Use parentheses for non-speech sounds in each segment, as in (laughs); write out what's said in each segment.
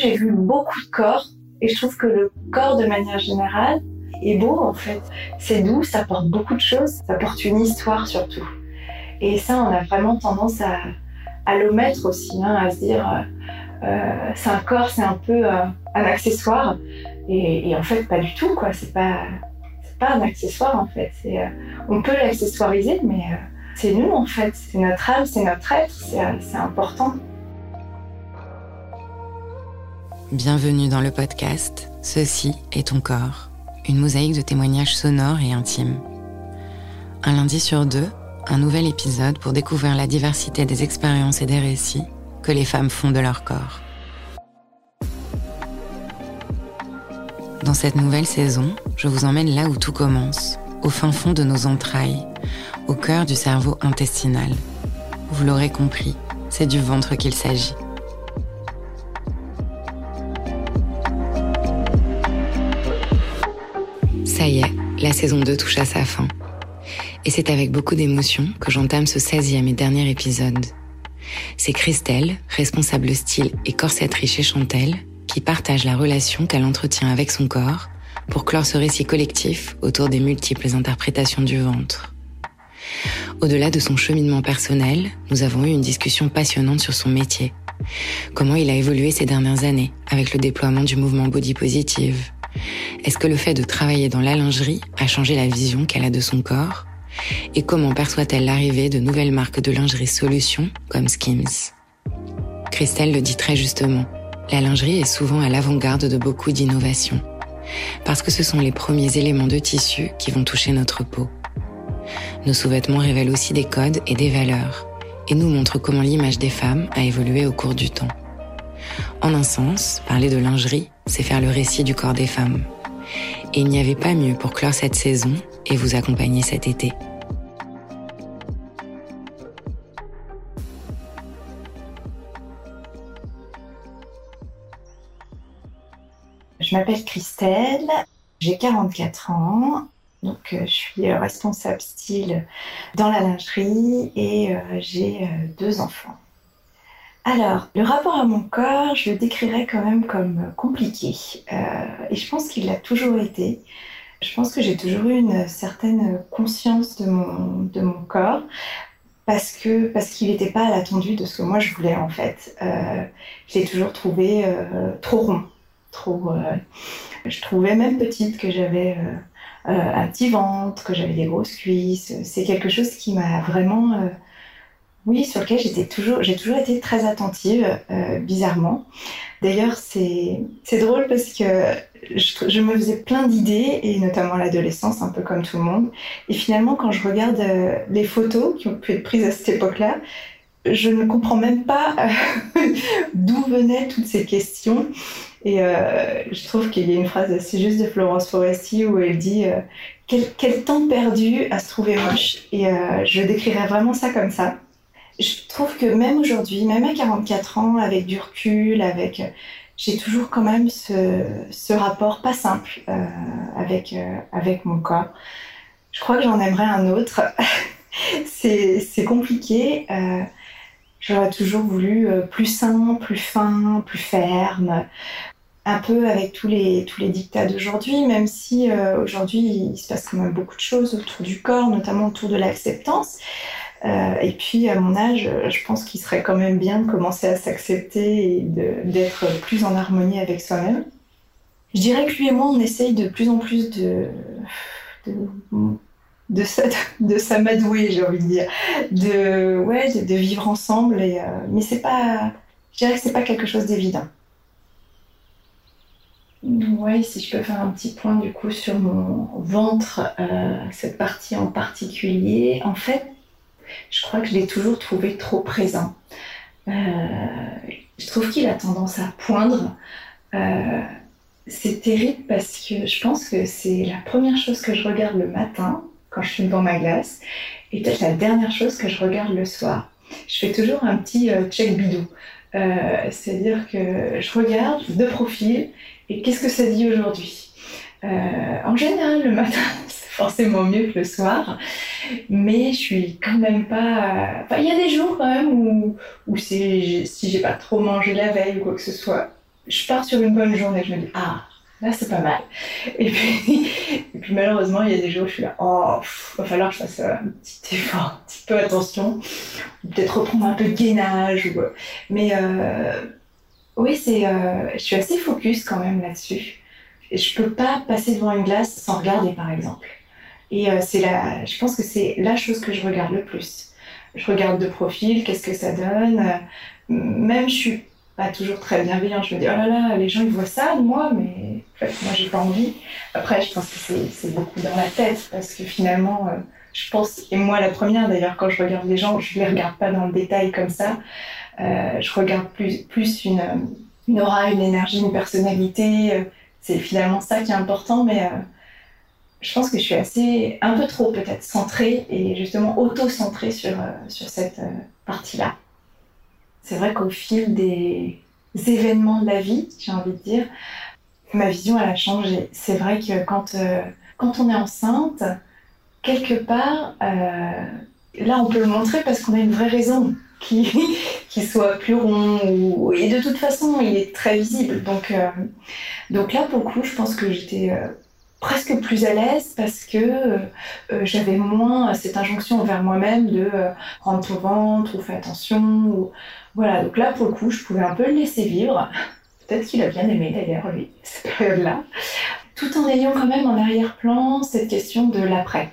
J'ai vu beaucoup de corps et je trouve que le corps de manière générale est beau en fait. C'est doux, ça porte beaucoup de choses, ça porte une histoire surtout. Et ça, on a vraiment tendance à, à l'omettre aussi, hein, à se dire euh, euh, c'est un corps, c'est un peu euh, un accessoire. Et, en fait, pas du tout quoi. C'est pas pas un accessoire en fait. On peut l'accessoiriser, mais c'est nous en fait. C'est notre âme, c'est notre être, c'est important. Bienvenue dans le podcast Ceci est ton corps, une mosaïque de témoignages sonores et intimes. Un lundi sur deux, un nouvel épisode pour découvrir la diversité des expériences et des récits que les femmes font de leur corps. Dans cette nouvelle saison, je vous emmène là où tout commence, au fin fond de nos entrailles, au cœur du cerveau intestinal. Vous l'aurez compris, c'est du ventre qu'il s'agit. Ça y est, la saison 2 touche à sa fin. Et c'est avec beaucoup d'émotion que j'entame ce 16e et dernier épisode. C'est Christelle, responsable style et corsetterie chez Chantel, qui partage la relation qu'elle entretient avec son corps pour clore ce récit collectif autour des multiples interprétations du ventre. Au-delà de son cheminement personnel, nous avons eu une discussion passionnante sur son métier. Comment il a évolué ces dernières années avec le déploiement du mouvement Body Positive, est-ce que le fait de travailler dans la lingerie a changé la vision qu'elle a de son corps? Et comment perçoit-elle l'arrivée de nouvelles marques de lingerie solutions comme Skims? Christelle le dit très justement. La lingerie est souvent à l'avant-garde de beaucoup d'innovations. Parce que ce sont les premiers éléments de tissu qui vont toucher notre peau. Nos sous-vêtements révèlent aussi des codes et des valeurs et nous montrent comment l'image des femmes a évolué au cours du temps. En un sens, parler de lingerie, c'est faire le récit du corps des femmes. Et il n'y avait pas mieux pour clore cette saison et vous accompagner cet été. Je m'appelle Christelle, j'ai 44 ans, donc euh, je suis responsable style dans la lingerie et euh, j'ai euh, deux enfants. Alors, le rapport à mon corps, je le décrirais quand même comme compliqué. Euh, et je pense qu'il l'a toujours été. Je pense que j'ai toujours eu une certaine conscience de mon, de mon corps parce que parce qu'il n'était pas à l'attendu de ce que moi je voulais en fait. Euh, je l'ai toujours trouvé euh, trop rond, trop. Euh, je trouvais même petite que j'avais euh, un petit ventre, que j'avais des grosses cuisses. C'est quelque chose qui m'a vraiment Oui, sur lequel j'étais toujours, j'ai toujours été très attentive, bizarrement. D'ailleurs, c'est drôle parce que je, me faisais plein d'idées, et notamment l'adolescence, un peu comme tout le monde. Et finalement, quand je regarde les photos qui ont pu être prises à cette époque-là, je ne comprends même pas (laughs) d'où venaient toutes ces questions. Et euh, je trouve qu'il y a une phrase assez juste de Florence Foresti où elle dit euh, quel, temps perdu à se trouver moche. Et euh, je décrirais vraiment ça comme ça. Je trouve que même aujourd'hui, même à 44 ans, avec du recul, avec, j'ai toujours quand même ce, rapport pas simple avec, avec mon corps. Je crois que j'en aimerais un autre. (laughs) c'est compliqué. J'aurais toujours voulu plus sain, plus fin, plus ferme, un peu avec tous les, tous les dictats d'aujourd'hui, même si euh, aujourd'hui il se passe quand même beaucoup de choses autour du corps, notamment autour de l'acceptance. Euh, et puis à mon âge, je pense qu'il serait quand même bien de commencer à s'accepter et d'être plus en harmonie avec soi-même. Je dirais que lui et moi, on essaye de plus en plus de, de, de, de s'amadouer, j'ai envie de dire, de, ouais, de, vivre ensemble. Et, euh, mais c'est pas, je dirais que c'est pas quelque chose d'évident. Oui, si je peux faire un petit point du coup sur mon ventre, euh, cette partie en particulier, en fait, je crois que je l'ai toujours trouvé trop présent. Euh, je trouve qu'il a tendance à poindre. Euh, c'est terrible parce que je pense que c'est la première chose que je regarde le matin quand je suis devant ma glace et peut-être la dernière chose que je regarde le soir. Je fais toujours un petit check bidou. C'est-à-dire que je regarde de profil et qu'est-ce que ça dit aujourd'hui? Euh, En général, le matin, (laughs) forcément mieux que le soir, mais je suis quand même pas. Enfin, il y a des jours quand même où, où si j'ai pas trop mangé la veille ou quoi que ce soit, je pars sur une bonne journée. Je me dis ah là c'est pas mal. Et puis, malheureusement, il y a des jours où je suis là, oh, il va falloir que je fasse un petit effort, un petit peu attention, peut-être reprendre un peu de gainage. Ou... Mais euh, oui, c'est, euh, je suis assez focus quand même là-dessus. Je peux pas passer devant une glace sans regarder, par exemple. Et euh, c'est la, je pense que c'est la chose que je regarde le plus. Je regarde de profil, qu'est-ce que ça donne. Même je suis pas toujours très bienveillante. Je me dis, oh là là, les gens ils voient ça de moi, mais en fait, moi j'ai pas envie. Après, je pense que c'est beaucoup dans la tête parce que finalement, euh, je pense, et moi la première d'ailleurs, quand je regarde les gens, je les regarde pas dans le détail comme ça. Euh, je regarde plus, plus une, une, aura, une énergie, une personnalité. Euh, c'est finalement ça qui est important, mais euh, je pense que je suis assez, un peu trop peut-être centrée et justement auto-centrée sur, sur cette partie-là. C'est vrai qu'au fil des événements de la vie, j'ai envie de dire, ma vision a changé. C'est vrai que quand, quand on est enceinte, quelque part, là on peut le montrer parce qu'on a une vraie raison qui, (laughs) qui soit plus rond. Et de toute façon, il est très visible. Donc, euh, donc là, pour le coup, je pense que j'étais euh, presque plus à l'aise parce que euh, j'avais moins cette injonction envers moi-même de rendre ton ventre ou fais attention. Voilà, donc là, pour le coup, je pouvais un peu le laisser vivre. Peut-être qu'il a bien aimé d'ailleurs, lui, (laughs) cette période-là. Tout en ayant quand même en arrière-plan cette question de l'après.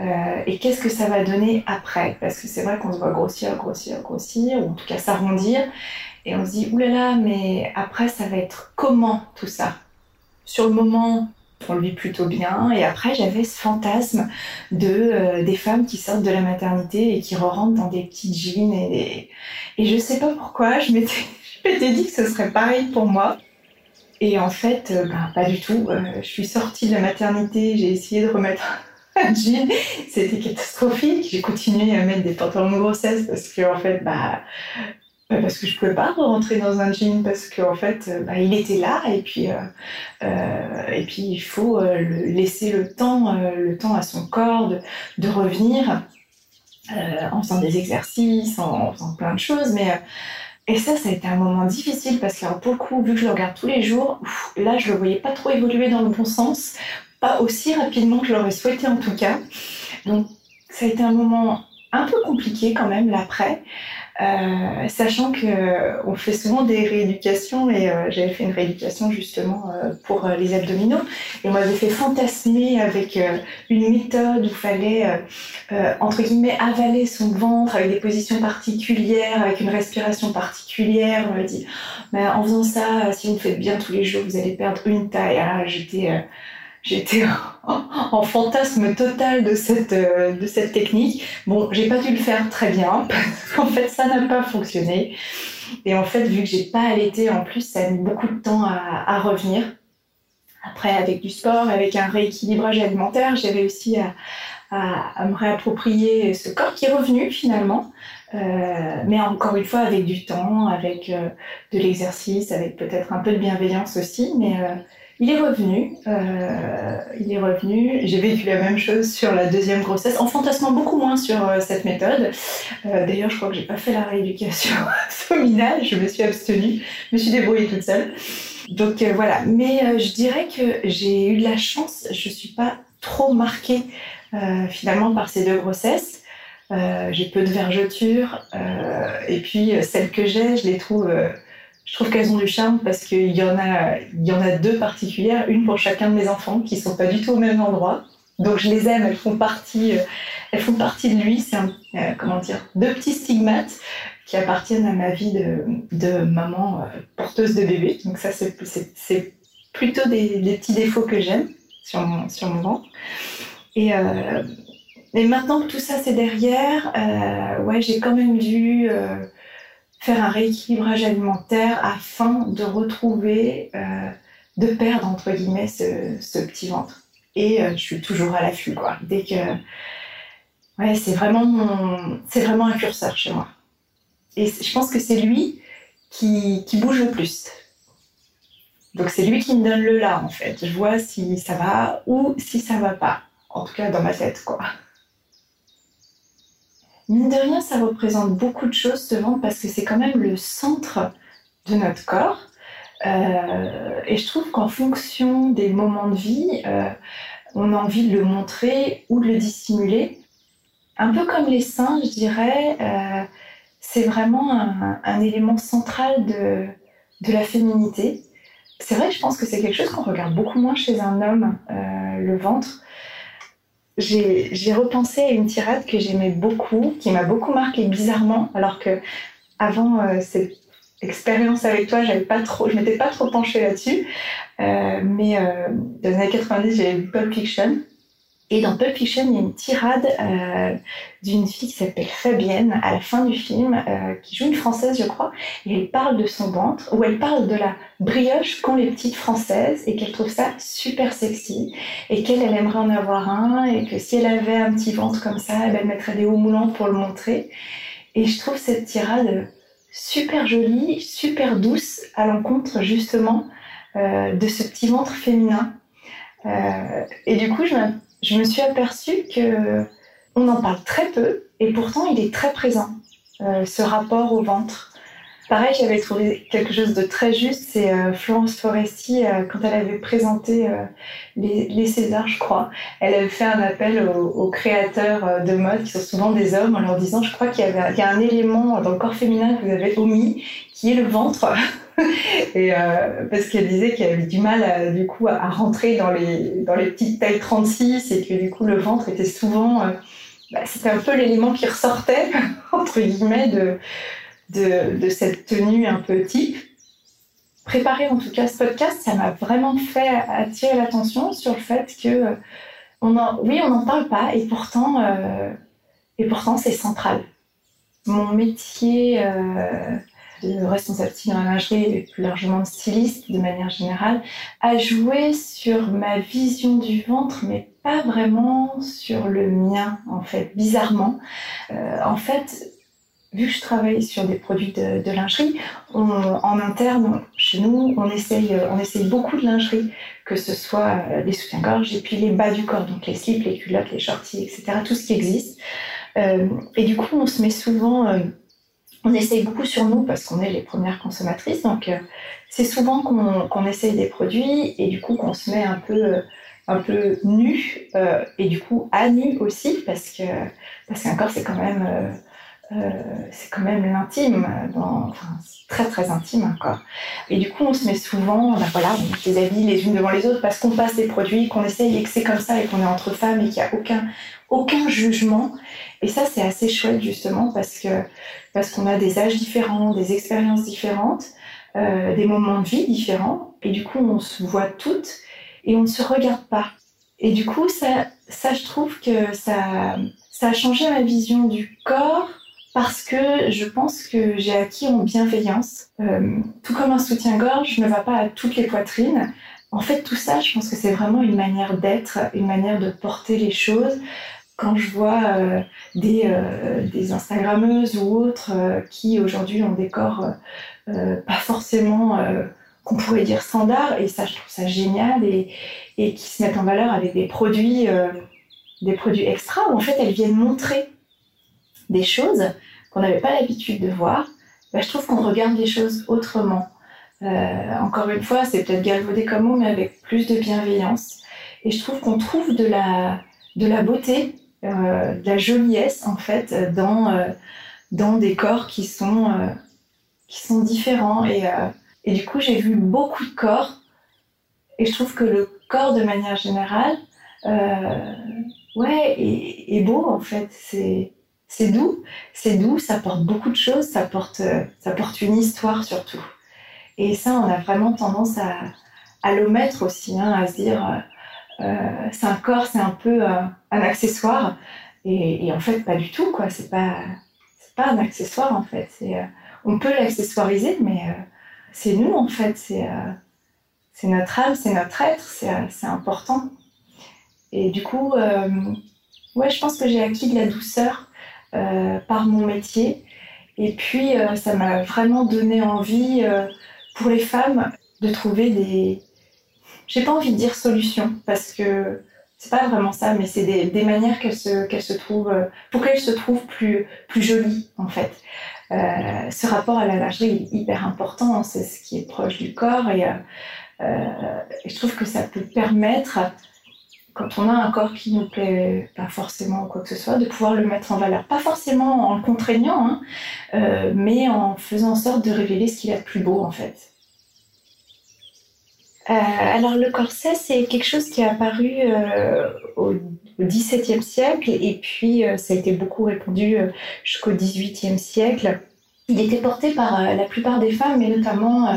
Euh, et qu'est-ce que ça va donner après? Parce que c'est vrai qu'on se voit grossir, grossir, grossir, ou en tout cas s'arrondir, et on se dit, oulala, mais après, ça va être comment tout ça? Sur le moment, on vit plutôt bien, et après, j'avais ce fantasme de euh, des femmes qui sortent de la maternité et qui rentrent dans des petites jeans, et, et je sais pas pourquoi, (laughs) je m'étais dit que ce serait pareil pour moi. Et en fait, euh, ben, pas du tout. je suis sortie de la maternité, j'ai essayé de remettre (laughs) jean, c'était catastrophique. J'ai continué à mettre des pantalons de grossesse parce que en fait, bah parce que je pouvais pas rentrer dans un jean parce qu'en en fait, bah, il était là et puis euh, euh, et puis il faut euh, laisser le temps, le temps à son corps de, revenir en faisant des exercices, en, faisant plein de choses, mais et ça, ça a été un moment difficile parce que pour le coup, vu que je le regarde tous les jours, là, je le voyais pas trop évoluer dans le bon sens aussi rapidement que je l'aurais souhaité en tout cas. Donc ça a été un moment un peu compliqué quand même l'après. Euh, sachant que euh, on fait souvent des rééducations et euh, j'avais fait une rééducation justement pour les abdominaux et on m'avait fait fantasmer avec une méthode où il fallait entre guillemets avaler son ventre avec des positions particulières, avec une respiration particulière. On m'a dit, mais en faisant ça, si vous faites bien tous les jours, vous allez perdre une taille. Alors j'étais J'étais en, fantasme total de cette, euh, de cette technique. Bon, j'ai pas dû le faire très bien. (laughs) en fait, ça n'a pas fonctionné. Et en fait, vu que j'ai pas allaité, en plus, ça a mis beaucoup de temps à, revenir. Après, avec du sport, avec un rééquilibrage alimentaire, j'ai réussi à, à, me réapproprier ce corps qui est revenu finalement. Euh, mais encore une fois, avec du temps, avec euh, de l'exercice, avec peut-être un peu de bienveillance aussi. Mais il est revenu, euh, il est revenu. J'ai vécu la même chose sur la deuxième grossesse, en fantasmant beaucoup moins sur euh, cette méthode. Euh, d'ailleurs, je crois que j'ai pas fait la rééducation (laughs) abdominale, je me suis abstenue, je me suis débrouillée toute seule. Donc voilà, mais je dirais que j'ai eu de la chance, je suis pas trop marquée finalement par ces deux grossesses. j'ai peu de vergetures et puis celles que j'ai, je les trouve je trouve qu'elles ont du charme parce qu'il y en a, y en a deux particulières, une pour chacun de mes enfants qui sont pas du tout au même endroit. Donc je les aime, elles font partie, euh, elles font partie de lui. C'est un, euh, comment dire, deux petits stigmates qui appartiennent à ma vie de, maman euh, porteuse de bébé. Donc ça c'est, plutôt des, petits défauts que j'aime sur mon, ventre. Et maintenant que tout ça c'est derrière, ouais j'ai quand même dû faire un rééquilibrage alimentaire afin de retrouver, euh, de perdre entre guillemets ce, petit ventre. Et euh, je suis toujours à l'affût, quoi. Dès que, ouais, c'est vraiment, c'est vraiment un curseur chez moi. Et je pense que c'est lui qui, qui bouge le plus. Donc c'est lui qui me donne le là en fait. Je vois si ça va ou si ça va pas. En tout cas dans ma tête, quoi. Mine de rien, ça représente beaucoup de choses, ce ventre, parce que c'est quand même le centre de notre corps. Euh, et je trouve qu'en fonction des moments de vie, euh, on a envie de le montrer ou de le dissimuler. Un peu comme les seins, je dirais, euh, c'est vraiment un, élément central de, de la féminité. C'est vrai, je pense que c'est quelque chose qu'on regarde beaucoup moins chez un homme, le ventre j'ai repensé à une tirade que j'aimais beaucoup, qui m'a beaucoup marqué bizarrement, alors que avant euh, cette expérience avec toi, j'avais pas je m'étais pas trop penchée là-dessus. Euh, mais euh, dans les années 90, j'avais vu Pulp Fiction et dans Pulp Fiction, il y a une tirade euh, d'une fille qui s'appelle Fabienne à la fin du film, euh, qui joue une française, je crois, et elle parle de son ventre, ou elle parle de la brioche qu'ont les petites françaises et qu'elle trouve ça super sexy et qu'elle elle aimerait en avoir un et que si elle avait un petit ventre comme ça, elle mettrait des hauts moulants pour le montrer. Et je trouve cette tirade super jolie, super douce à l'encontre justement euh, de ce petit ventre féminin. et du coup, je je me suis aperçue que on en parle très peu et pourtant il est très présent, euh, ce rapport au ventre. Pareil, j'avais trouvé quelque chose de très juste, c'est euh, Florence Foresti, euh, quand elle avait présenté les, les, Césars, je crois, elle avait fait un appel aux, créateurs de mode, qui sont souvent des hommes, en leur disant, je crois qu'il y, y, a un élément dans le corps féminin que vous avez omis, qui est le ventre. (laughs) et euh, parce qu'elle disait qu'elle avait du mal à, du coup à, rentrer dans les dans les petites tailles 36 et que du coup le ventre était souvent euh, bah, c'était un peu l'élément qui ressortait (laughs) entre guillemets de, de, cette tenue un peu type. Préparer en tout cas ce podcast ça m'a vraiment fait attirer l'attention sur le fait que on en, oui on n'en parle pas et pourtant euh, et pourtant c'est central. Mon métier de responsable lingerie et plus largement styliste de manière générale, a joué sur ma vision du ventre, mais pas vraiment sur le mien, en fait, bizarrement. Euh, en fait, vu que je travaille sur des produits de, lingerie, en interne, chez nous, on essaye, on essaye beaucoup de lingerie, que ce soit euh, les soutiens-gorge et puis les bas du corps, donc les slips, les culottes, les shorties, etc., tout ce qui existe. Euh, et du coup, on se met souvent on essaye beaucoup sur nous parce qu'on est les premières consommatrices. Donc, euh, c'est souvent qu'on essaye des produits et du coup qu'on se met un peu, euh, un peu nu euh, et du coup à nu aussi parce que parce qu'un corps c'est quand même euh, c'est quand même l'intime, enfin, très très intime un corps. Et du coup, on se met souvent, ben voilà, on met des habits les unes devant les autres parce qu'on passe des produits, qu'on essaye et que c'est comme ça et qu'on est entre femmes et qu'il n'y a aucun, aucun jugement. Et ça, c'est assez chouette justement parce que parce qu'on a des âges différents, des expériences différentes, euh, des moments de vie différents, et du coup, on se voit toutes et on ne se regarde pas. Et du coup, ça, ça, je trouve que ça, ça a changé ma vision du corps parce que je pense que j'ai acquis en bienveillance. Euh, tout comme un soutien-gorge ne va pas à toutes les poitrines. En fait, tout ça, je pense que c'est vraiment une manière d'être, une manière de porter les choses. Quand je vois euh, des, euh, des Instagrammeuses ou autres qui aujourd'hui ont des corps pas forcément qu'on pourrait dire standard, et ça, je trouve ça génial, et, et qui se mettent en valeur avec des produits, des produits extra, où en fait elles viennent montrer des choses qu'on n'avait pas l'habitude de voir, bah, je trouve qu'on regarde les choses autrement. Euh, encore une fois, c'est peut-être galvaudé comme mot, mais avec plus de bienveillance. Et je trouve qu'on trouve de la, de la beauté, euh, de la joliesse, en fait, dans, euh, dans des corps qui sont, qui sont différents. Et, et du coup, j'ai vu beaucoup de corps. Et je trouve que le corps, de manière générale, ouais, est, beau, en fait. C'est c'est doux, c'est doux, ça porte beaucoup de choses, ça porte, euh, ça porte une histoire surtout. Et ça, on a vraiment tendance à, à l'omettre aussi, hein, à se dire, euh, euh, c'est un corps, c'est un peu un accessoire. Et, en fait, pas du tout, quoi. C'est pas, pas un accessoire, en fait. C'est, on peut l'accessoiriser, mais c'est nous, en fait. C'est, c'est notre âme, c'est notre être, c'est, important. Et du coup, ouais, je pense que j'ai acquis de la douceur euh, par mon métier. Et puis, euh, ça m'a vraiment donné envie euh, pour les femmes de trouver des. J'ai pas envie de dire solutions parce que c'est pas vraiment ça, mais c'est des, manières qu'elles se, trouvent, pour qu'elles se trouvent plus, plus jolies en fait. Euh, ce rapport à la lingerie est hyper important, c'est ce qui est proche du corps et, euh, et je trouve que ça peut permettre quand on a un corps qui nous plaît pas forcément ou quoi que ce soit, de pouvoir le mettre en valeur. Pas forcément en le contraignant, hein, euh, mais en faisant en sorte de révéler ce qu'il a de plus beau en fait. Euh, alors le corset, c'est quelque chose qui est apparu euh, au XVIIe siècle et puis ça a été beaucoup répandu jusqu'au XVIIIe siècle. Il était porté par euh, la plupart des femmes, mais notamment euh,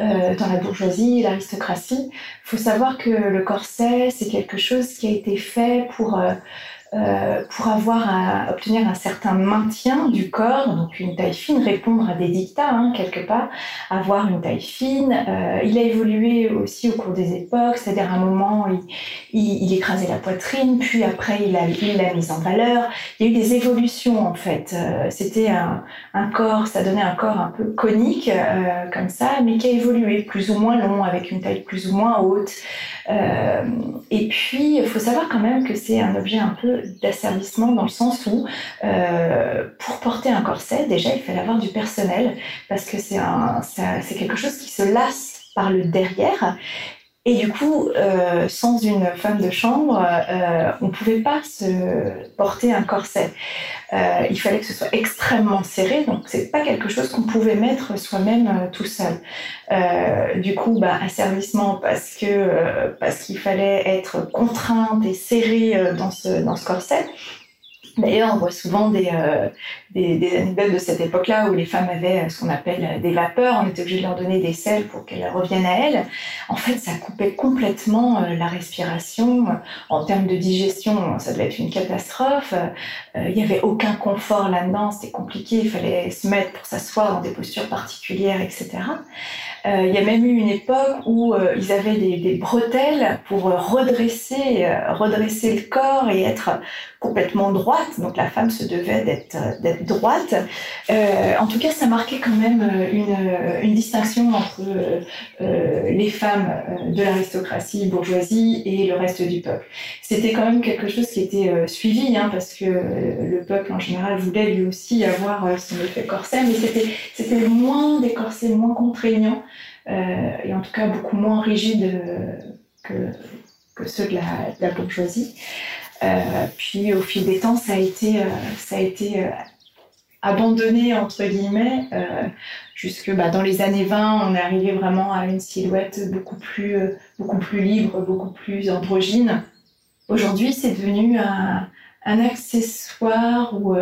euh, dans la bourgeoisie l'aristocratie. Il faut savoir que le corset, c'est quelque chose qui a été fait pour euh, pour avoir à obtenir un certain maintien du corps, donc une taille fine, répondre à des dictats hein, quelque part, avoir une taille fine. Euh, il a évolué aussi au cours des époques, c'est-à-dire à un moment il, écrasait la poitrine, puis après il l'a il mise en valeur. Il y a eu des évolutions en fait. Euh, c'était un, corps, ça donnait un corps un peu conique comme ça, mais qui a évolué plus ou moins long, avec une taille plus ou moins haute. Et puis, il faut savoir quand même que c'est un objet un peu d'asservissement dans le sens où, euh, pour porter un corset, déjà, il fallait avoir du personnel parce que c'est c'est quelque chose qui se lasse par le derrière et du coup, euh, sans une femme de chambre, euh, on ne pouvait pas se porter un corset. Euh, il fallait que ce soit extrêmement serré, donc c'est pas quelque chose qu'on pouvait mettre soi-même euh, tout seul. Du coup, bah, asservissement parce que parce qu'il fallait être contrainte et serré dans ce dans ce corset. D'ailleurs, on voit souvent des, euh, des, des, anecdotes de cette époque-là où les femmes avaient euh, ce qu'on appelle euh, des vapeurs. On était obligé de leur donner des sels pour qu'elles reviennent à elles. En fait, ça coupait complètement la respiration. En termes de digestion, ça devait être une catastrophe. Il n'y avait aucun confort là-dedans. C'était compliqué. Il fallait se mettre pour s'asseoir dans des postures particulières, etc. Euh, il y a même eu une époque où euh, ils avaient des, des, bretelles pour redresser, euh, redresser le corps et être complètement droite. Donc la femme se devait d'être droite. en tout cas, ça marquait quand même une, une distinction entre les femmes de l'aristocratie bourgeoisie et le reste du peuple. C'était quand même quelque chose qui était suivi, hein, parce que le peuple en général voulait lui aussi avoir son effet corset, mais c'était moins des corsets moins contraignants euh, et en tout cas beaucoup moins rigides que, que ceux de la, de la bourgeoisie. Euh, puis au fil des temps, ça a été, euh, ça a été abandonné entre guillemets jusque bah, dans les années 20 on est arrivé vraiment à une silhouette beaucoup plus beaucoup plus libre beaucoup plus androgyne. Aujourd'hui c'est devenu un, un accessoire ou,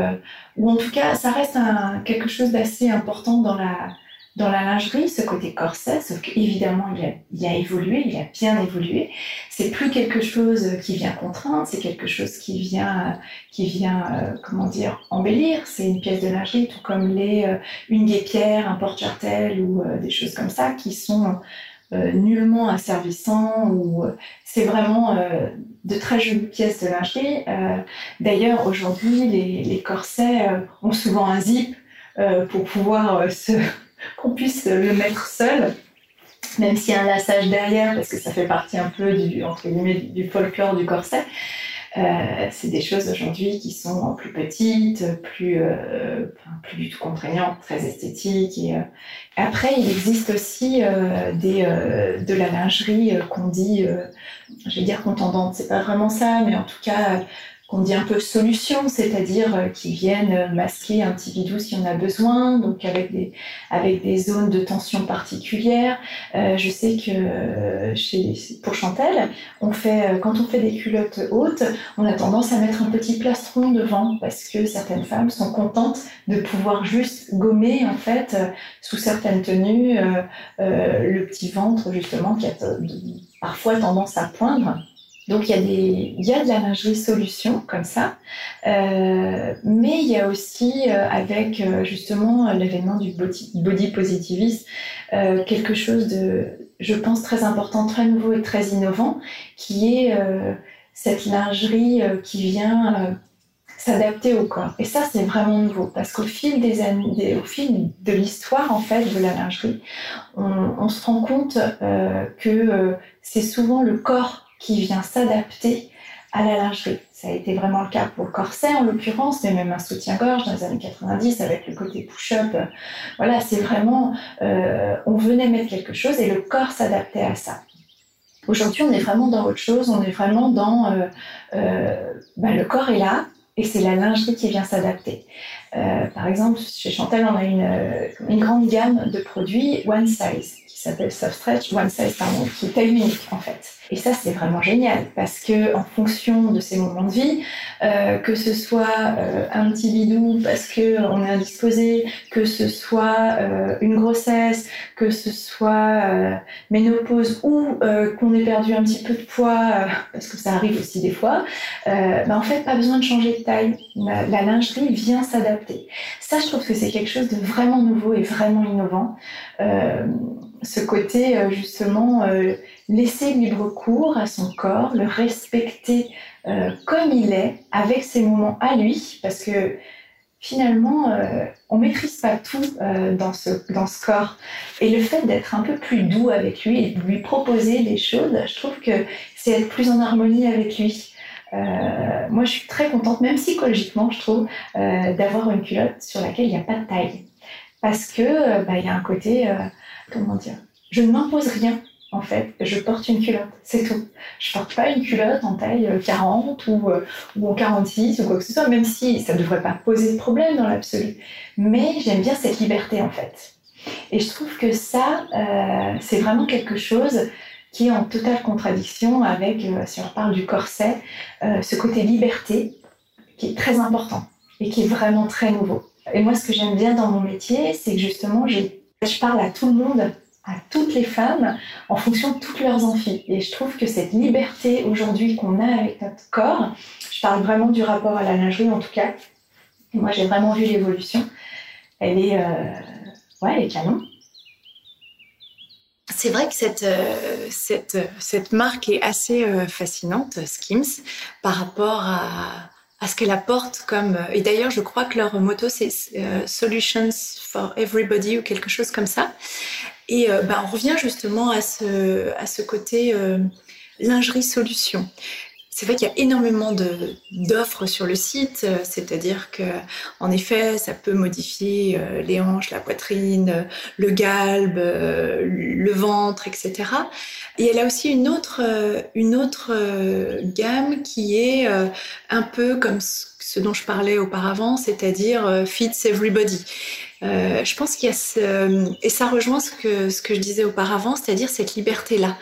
ou en tout cas ça reste un, quelque chose d'assez important dans la dans la lingerie, ce côté corset, sauf qu'évidemment, il a, il a évolué, il a bien évolué. C'est plus quelque chose qui vient contraindre, c'est quelque chose qui vient, qui vient, euh, comment dire, embellir. C'est une pièce de lingerie, tout comme les, euh, une guépière, un porte-chartel ou euh, des choses comme ça, qui sont nullement asservissants ou c'est vraiment de très jolies pièces de lingerie. D'ailleurs, aujourd'hui, les, les corsets ont souvent un zip pour pouvoir se qu'on puisse le mettre seul, même s'il y a un lassage derrière, parce que ça fait partie un peu du, entre guillemets, du folklore du corset. Euh, c'est des choses aujourd'hui qui sont plus petites, plus, euh, plus du tout contraignantes, très esthétiques. Et, euh, Après, il existe aussi des, de la lingerie qu'on dit, je vais dire contendante, c'est pas vraiment ça, mais en tout cas qu'on dit un peu solution, c'est-à-dire euh, qui viennent masquer un petit bidou si on a besoin, donc avec des, avec des zones de tension particulières. Euh, je sais que euh, chez, pour Chantal, on fait, quand on fait des culottes hautes, on a tendance à mettre un petit plastron devant parce que certaines femmes sont contentes de pouvoir juste gommer en fait sous certaines tenues le petit ventre justement qui a parfois tendance à poindre. Donc il y, a de la lingerie solution comme ça, euh, mais il y a aussi euh, avec euh, justement l'événement du body, body positivisme euh, quelque chose de, je pense, très important, très nouveau et très innovant, qui est cette lingerie qui vient s'adapter au corps. Et ça, c'est vraiment nouveau parce qu'au fil des années, au fil de l'histoire en fait de la lingerie, on, on se rend compte que c'est souvent le corps qui vient s'adapter à la lingerie. Ça a été vraiment le cas pour le corset en l'occurrence, mais même un soutien-gorge dans les années 90 avec le côté push-up. Voilà, c'est vraiment, euh, on venait mettre quelque chose et le corps s'adaptait à ça. Aujourd'hui, on est vraiment dans autre chose, on est vraiment dans euh, euh, bah, le corps est là et c'est la lingerie qui vient s'adapter. Euh, par exemple, chez Chantal, on a une, une grande gamme de produits one size qui s'appelle Soft Stretch One Size, pardon, qui est taille unique en fait. Et ça, c'est vraiment génial parce que en fonction de ses moments de vie, euh, que ce soit euh, un petit bidou parce que on est indisposé, que ce soit euh, une grossesse, que ce soit euh, ménopause ou euh, qu'on ait perdu un petit peu de poids euh, parce que ça arrive aussi des fois, ben en fait, pas besoin de changer de taille. La lingerie vient s'adapter. Ça, je trouve que c'est quelque chose de vraiment nouveau et vraiment innovant. ce côté justement laisser libre cours à son corps, le respecter euh, comme il est, avec ses moments à lui, parce que finalement, euh, on maîtrise pas tout euh, dans, ce, dans ce corps. Et le fait d'être un peu plus doux avec lui et de lui proposer des choses, je trouve que c'est être plus en harmonie avec lui. Euh, moi, je suis très contente, même psychologiquement, je trouve, euh, d'avoir une culotte sur laquelle il n'y a pas de taille. Parce que euh, bah, il y a un côté, comment dire, je ne m'impose rien en fait, je porte une culotte, c'est tout. Je porte pas une culotte en taille 40 euh, ou, ou en 46 ou quoi que ce soit, même si ça ne devrait pas poser de problème dans l'absolu. Mais j'aime bien cette liberté en fait. Et je trouve que ça, c'est vraiment quelque chose qui est en totale contradiction avec, euh, si on parle du corset, euh, ce côté liberté qui est très important et qui est vraiment très nouveau. Et moi, ce que j'aime bien dans mon métier, c'est que justement, je parle à tout le monde à toutes les femmes en fonction de toutes leurs envies. Et je trouve que cette liberté aujourd'hui qu'on a avec notre corps, je parle vraiment du rapport à la lingerie en tout cas, moi j'ai vraiment vu l'évolution, elle est, euh, ouais, elle est canon. C'est vrai que cette, euh, cette, cette marque est assez euh, fascinante, Skims, par rapport à, à ce qu'elle apporte comme... Et d'ailleurs, je crois que leur motto, c'est euh, Solutions for Everybody ou quelque chose comme ça. Et bah, on revient justement à ce, à ce côté lingerie solution. C'est vrai qu'il y a énormément d'offres sur le site, euh, c'est-à-dire que, en effet, ça peut modifier euh, les hanches, la poitrine, le galbe, euh, le ventre, etc. Et elle a aussi une autre, une autre gamme qui est un peu comme ce dont je parlais auparavant, c'est-à-dire fits everybody. je pense qu'il y a ce, et ça rejoint ce que, ce que je disais auparavant, c'est-à-dire cette liberté-là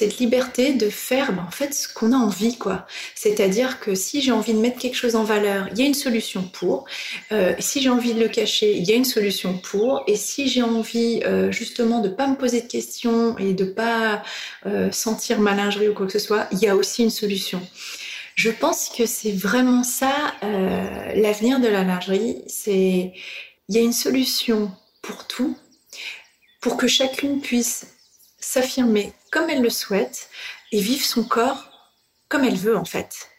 cette liberté de faire ben, en fait ce qu'on a envie quoi. C'est-à-dire que si j'ai envie de mettre quelque chose en valeur, il y a une solution pour. Euh, si j'ai envie de le cacher, il y a une solution pour. Et si j'ai envie euh, justement de pas me poser de questions et de pas euh, sentir ma lingerie ou quoi que ce soit, il y a aussi une solution. Je pense que c'est vraiment ça l'avenir de la lingerie. C'est il y a une solution pour tout, pour que chacune puisse s'affirmer comme elle le souhaite et vivre son corps comme elle veut en fait.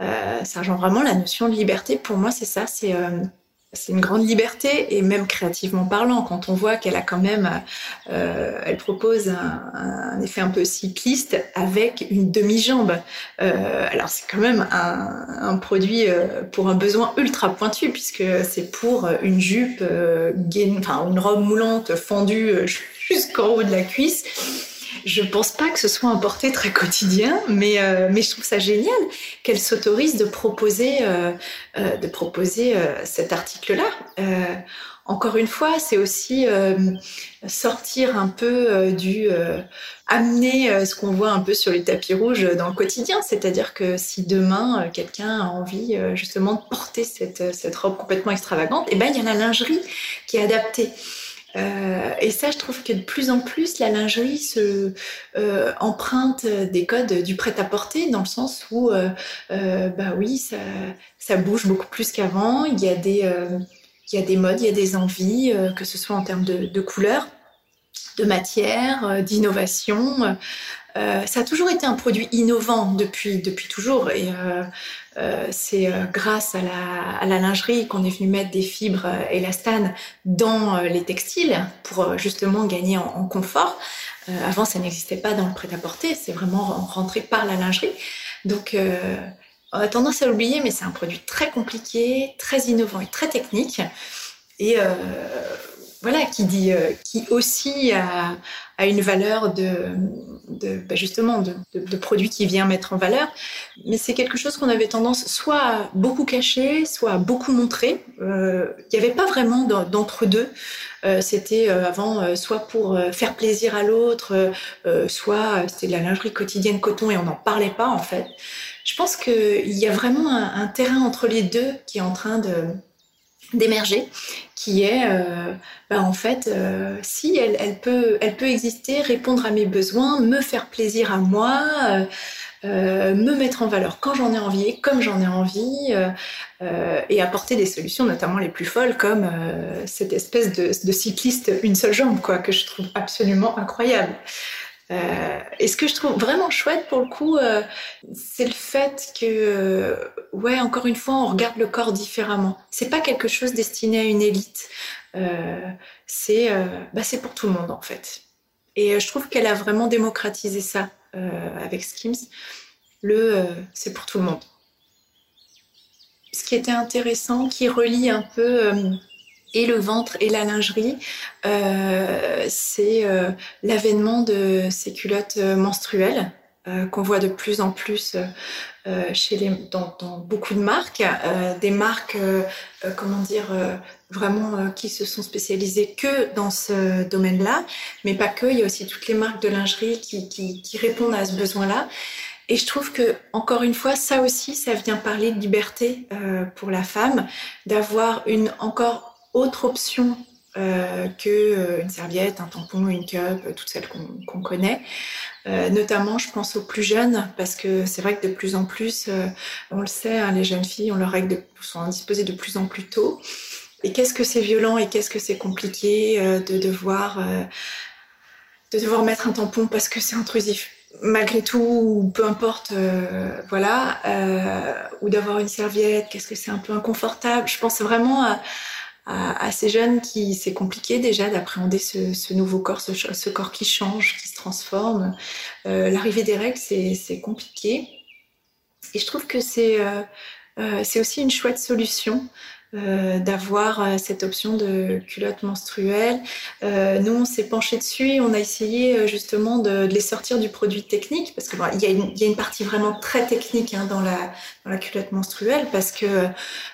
Euh, ça rejoint vraiment la notion de liberté. Pour moi, c'est ça, c'est euh, c'est une grande liberté et même créativement parlant, quand on voit qu'elle a quand même, euh, elle propose un, effet un peu cycliste avec une demi-jambe. Alors c'est quand même un, produit pour un besoin ultra pointu puisque c'est pour une jupe, enfin une robe moulante fendue jusqu'en haut de la cuisse je pense pas que ce soit un porté très quotidien, mais, euh, mais je trouve ça génial qu'elle s'autorise de proposer, euh, euh, de proposer cet article-là. encore une fois, c'est aussi sortir un peu du amener ce qu'on voit un peu sur les tapis rouges dans le quotidien. C'est-à-dire que si demain quelqu'un a envie justement de porter cette, cette robe complètement extravagante, et eh ben il y a la lingerie qui est adaptée. Euh, et ça, je trouve que de plus en plus, la lingerie se euh, emprunte des codes du prêt-à-porter, dans le sens où, euh, euh bah oui, ça, ça, bouge beaucoup plus qu'avant. Il y a des, euh, il y a des modes, il y a des envies, que ce soit en termes de, de couleurs, de matière, d'innovation. Ça a toujours été un produit innovant depuis, depuis toujours. Et euh, c'est euh, grâce à la, lingerie qu'on est venu mettre des fibres euh, élastanes dans les textiles pour justement gagner en, en confort. avant, ça n'existait pas dans le prêt-à-porter, c'est vraiment rentré par la lingerie. Donc, on a tendance à l'oublier, mais c'est un produit très compliqué, très innovant et très technique. Et voilà, qui dit, qui aussi a, une valeur de, bah justement de, produits qui vient mettre en valeur. Mais c'est quelque chose qu'on avait tendance soit à beaucoup cacher, soit à beaucoup montrer. Euh, il n'y avait pas vraiment d'entre-deux. Euh, c'était euh, avant euh, soit pour euh, faire plaisir à l'autre, euh, soit c'était de la lingerie quotidienne coton et on n'en parlait pas en fait. Je pense qu'il y a vraiment un, un terrain entre les deux qui est en train de d'émerger, qui est euh, bah en fait euh, si elle, peut exister, répondre à mes besoins, me faire plaisir à moi, euh, me mettre en valeur quand j'en ai envie et comme j'en ai envie, et apporter des solutions, notamment les plus folles, comme cette espèce de, de, cycliste une seule jambe, quoi, que je trouve absolument incroyable. Euh, et ce que je trouve vraiment chouette pour le coup, euh, c'est le fait que, euh, ouais, encore une fois, on regarde le corps différemment. C'est pas quelque chose destiné à une élite. C'est, bah, c'est pour tout le monde en fait. Et je trouve qu'elle a vraiment démocratisé ça avec Skims. Le, c'est pour tout le monde. Ce qui était intéressant, qui relie un peu et le ventre et la lingerie, euh, c'est euh, l'avènement de ces culottes euh, menstruelles euh, qu'on voit de plus en plus euh, chez les, dans, dans, beaucoup de marques, euh, des marques, comment dire, vraiment qui se sont spécialisées que dans ce domaine-là, mais pas que. Il y a aussi toutes les marques de lingerie qui, qui, qui répondent à ce besoin-là. Et je trouve que, encore une fois, ça aussi, ça vient parler de liberté euh, pour la femme, d'avoir une encore autre option euh, que euh, une serviette, un tampon, une cup, euh, toutes celles qu'on qu connaît. Euh, notamment, je pense aux plus jeunes, parce que c'est vrai que de plus en plus, on le sait, hein, les jeunes filles ont leurs règles de, sont indisposées de plus en plus tôt. Et qu'est-ce que c'est violent et qu'est-ce que c'est compliqué de devoir de devoir mettre un tampon parce que c'est intrusif malgré tout, ou peu importe, voilà, ou d'avoir une serviette, qu'est-ce que c'est un peu inconfortable. Je pense vraiment à, à, à ces jeunes qui c'est compliqué déjà d'appréhender ce, ce, nouveau corps, ce, ce, corps qui change, qui se transforme. Euh, L'arrivée des règles, c'est compliqué. Et je trouve que c'est c'est aussi une chouette solution euh, d'avoir euh, cette option de culotte menstruelle. Euh, nous, on s'est penché dessus on a essayé euh, justement de, de, les sortir du produit technique parce que bon, y a une, y a une partie vraiment très technique hein, dans, la, dans la culotte menstruelle parce que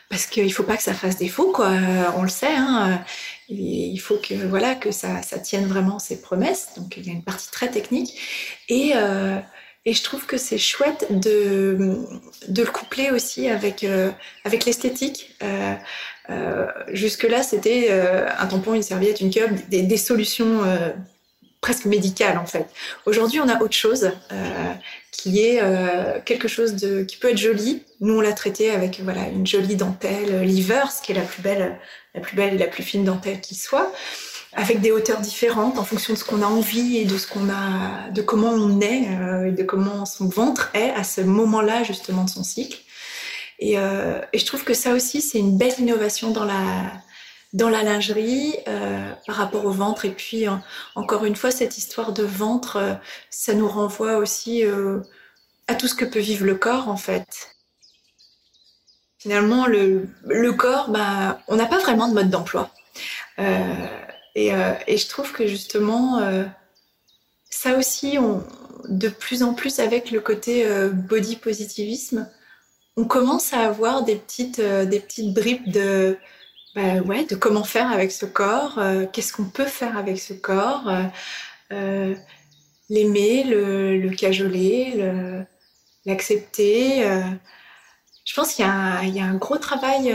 parce qu'il faut pas que ça fasse défaut, quoi. On le sait. Hein. Il faut que voilà que ça, ça tienne vraiment ses promesses. Donc il y a une partie très technique et et je trouve que c'est chouette de, de le coupler aussi avec, euh, avec l'esthétique. Euh, euh, Jusque-là, c'était un tampon, une serviette, une cup, des, solutions presque médicales en fait. Aujourd'hui, on a autre chose qui est quelque chose qui peut être joli. Nous, on l'a traité avec voilà, une jolie dentelle Livers, qui est la plus belle, la plus belle et la plus fine dentelle qui soit avec des hauteurs différentes en fonction de ce qu'on a envie et de ce qu'on a, de comment on est, euh, de comment son ventre est à ce moment-là justement de son cycle. Et, euh, et je trouve que ça aussi c'est une belle innovation dans la dans la lingerie euh, par rapport au ventre. Et puis encore une fois cette histoire de ventre, euh, ça nous renvoie aussi à tout ce que peut vivre le corps en fait. Finalement, le, le corps, bah, on n'a pas vraiment de mode d'emploi. Et, euh, et, je trouve que justement, euh, ça aussi, de plus en plus avec le côté euh, body positivisme, on commence à avoir des petites, des petites bribes de, bah, ouais, de comment faire avec ce corps, qu'est-ce qu'on peut faire avec ce corps, l'aimer, le, le, cajoler, l'accepter. je pense qu'il y, a un gros travail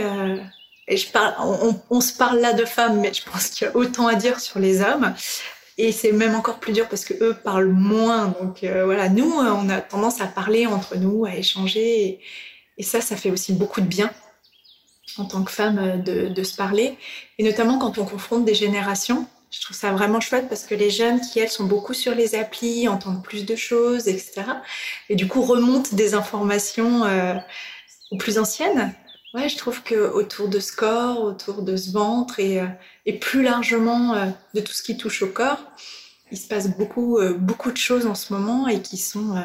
et je parle, on, on, se parle là de femmes, mais je pense qu'il y a autant à dire sur les hommes. Et c'est même encore plus dur parce que eux parlent moins. Donc euh, voilà, nous, on a tendance à parler entre nous, à échanger. Et, ça, ça fait aussi beaucoup de bien en tant que femme de, de se parler. Et notamment quand on confronte des générations. Je trouve ça vraiment chouette parce que les jeunes qui, elles, sont beaucoup sur les applis, entendent plus de choses, etc. Et du coup, remontent des informations euh, plus anciennes Ouais, je trouve que autour de ce corps, autour de ce ventre et, euh, et plus largement euh, de tout ce qui touche au corps, il se passe beaucoup, euh, beaucoup de choses en ce moment et qui sont,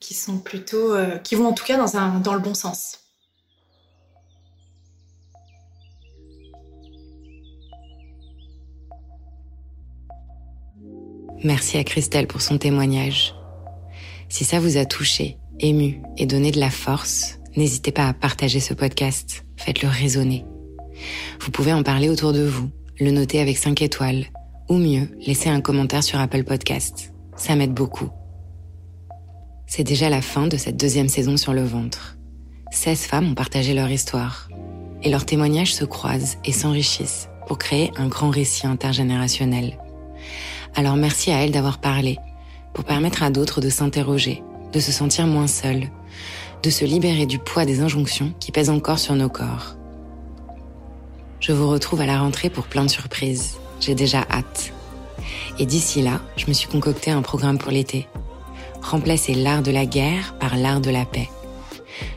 qui sont plutôt, qui vont en tout cas dans, un, dans le bon sens. Merci à Christelle pour son témoignage. Si ça vous a touché, ému et donné de la force, n'hésitez pas à partager ce podcast, faites-le résonner. Vous pouvez en parler autour de vous, le noter avec 5 étoiles, ou mieux, laisser un commentaire sur Apple Podcast. Ça m'aide beaucoup. C'est déjà la fin de cette deuxième saison sur le ventre. 16 femmes ont partagé leur histoire, et leurs témoignages se croisent et s'enrichissent pour créer un grand récit intergénérationnel. Alors merci à elles d'avoir parlé, pour permettre à d'autres de s'interroger, de se sentir moins seuls, de se libérer du poids des injonctions qui pèsent encore sur nos corps. Je vous retrouve à la rentrée pour plein de surprises. J'ai déjà hâte. Et d'ici là, je me suis concocté un programme pour l'été. Remplacer l'art de la guerre par l'art de la paix.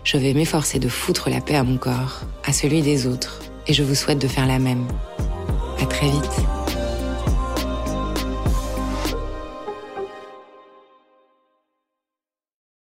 Je vais m'efforcer de foutre la paix à mon corps, à celui des autres, et je vous souhaite de faire la même. À très vite.